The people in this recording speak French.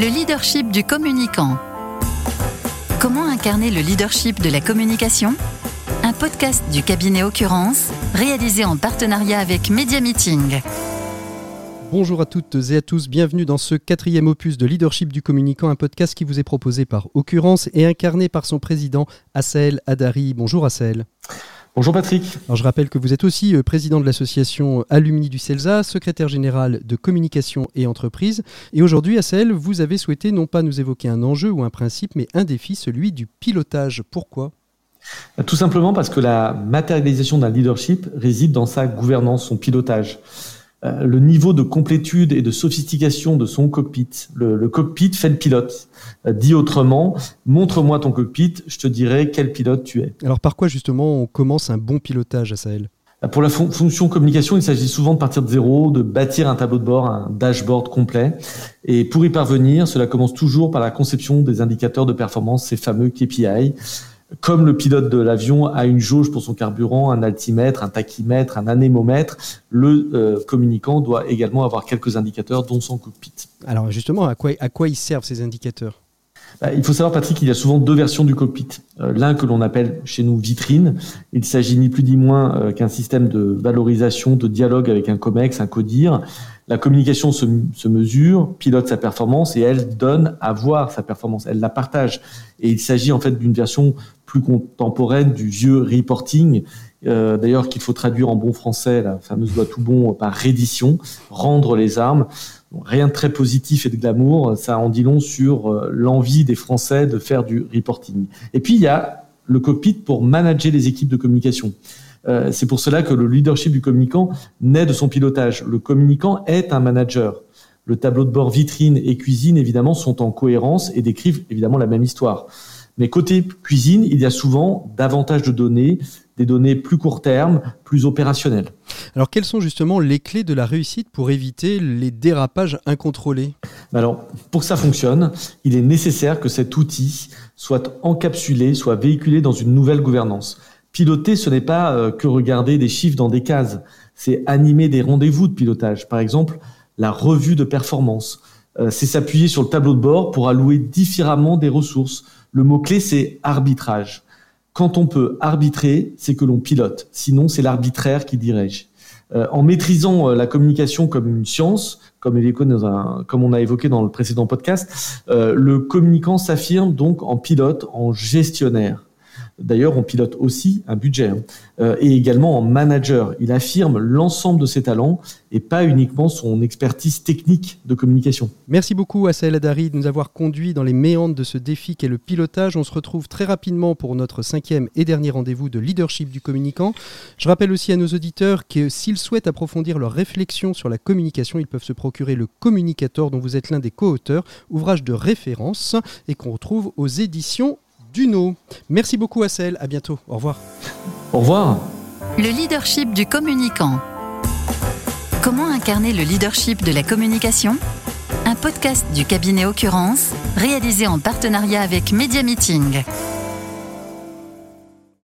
Le leadership du communicant. Comment incarner le leadership de la communication? Un podcast du cabinet Occurrence, réalisé en partenariat avec Media Meeting. Bonjour à toutes et à tous, bienvenue dans ce quatrième opus de Leadership du communicant, un podcast qui vous est proposé par Occurrence et incarné par son président Assel Adari. Bonjour Assel. Bonjour Patrick. Alors je rappelle que vous êtes aussi euh, président de l'association Alumni du CELSA, secrétaire général de communication et entreprise. Et aujourd'hui, à CEL, vous avez souhaité non pas nous évoquer un enjeu ou un principe, mais un défi, celui du pilotage. Pourquoi? Tout simplement parce que la matérialisation d'un leadership réside dans sa gouvernance, son pilotage. Euh, le niveau de complétude et de sophistication de son cockpit. Le, cockpit fait le pilote. Euh, dit autrement, montre-moi ton cockpit, je te dirai quel pilote tu es. Alors par quoi justement on commence un bon pilotage à Sahel? Euh, pour la fonction communication, il s'agit souvent de partir de zéro, de bâtir un tableau de bord, un dashboard complet. Et pour y parvenir, cela commence toujours par la conception des indicateurs de performance, ces fameux KPI comme le pilote de l'avion a une jauge pour son carburant, un altimètre, un tachymètre, un anémomètre, le euh, communicant doit également avoir quelques indicateurs dont son cockpit. Alors justement, à quoi, à quoi ils servent ces indicateurs? Bah, il faut savoir, Patrick, qu'il y a souvent deux versions du cockpit. Euh, l'un que l'on appelle chez nous vitrine. Il s'agit ni plus ni moins euh, qu'un système de valorisation, de dialogue avec un COMEX, un CODIR. La communication se, se, mesure, pilote sa performance et elle donne à voir sa performance. Elle la partage. Et il s'agit en fait d'une version plus contemporaine du vieux reporting, euh, d'ailleurs qu'il faut traduire en bon français, la fameuse loi tout bon, par reddition, rendre les armes. rien de très positif et de glamour, ça en dit long sur euh, l'envie des Français de faire du reporting. Et puis il y a le cockpit pour manager les équipes de communication. Euh, c'est pour cela que le leadership du communicant naît de son pilotage. Le communicant est un manager. Le tableau de bord vitrine et cuisine, évidemment, sont en cohérence et décrivent évidemment la même histoire. Mais côté cuisine, il y a souvent davantage de données, des données plus court terme, plus opérationnelles. Alors quelles sont justement les clés de la réussite pour éviter les dérapages incontrôlés? Alors pour que ça fonctionne, il est nécessaire que cet outil soit encapsulé, soit véhiculé dans une nouvelle gouvernance. Piloter, ce n'est pas euh, que regarder des chiffres dans des cases, c'est animer des rendez-vous de pilotage. Par exemple, la revue de performance. Euh, c'est s'appuyer sur le tableau de bord pour allouer différemment des ressources le mot-clé, c'est arbitrage. Quand on peut arbitrer, c'est que l'on pilote. Sinon, c'est l'arbitraire qui dirige. Euh, en maîtrisant euh, la communication comme une science, comme, comme on a évoqué dans le précédent podcast, euh, le communicant s'affirme donc en pilote, en gestionnaire. D'ailleurs, on pilote aussi un budget hein. euh, et également en manager. Il affirme l'ensemble de ses talents et pas uniquement son expertise technique de communication. Merci beaucoup à Saël Adari de nous avoir conduit dans les méandres de ce défi qu'est le pilotage. On se retrouve très rapidement pour notre cinquième et dernier rendez-vous de leadership du communicant. Je rappelle aussi à nos auditeurs que s'ils souhaitent approfondir leur réflexion sur la communication, ils peuvent se procurer le Communicateur dont vous êtes l'un des co-auteurs, ouvrage de référence et qu'on retrouve aux éditions Duno. Merci beaucoup Assel, à bientôt, au revoir. Au revoir. Le leadership du communicant. Comment incarner le leadership de la communication? Un podcast du cabinet Occurrence, réalisé en partenariat avec Media Meeting.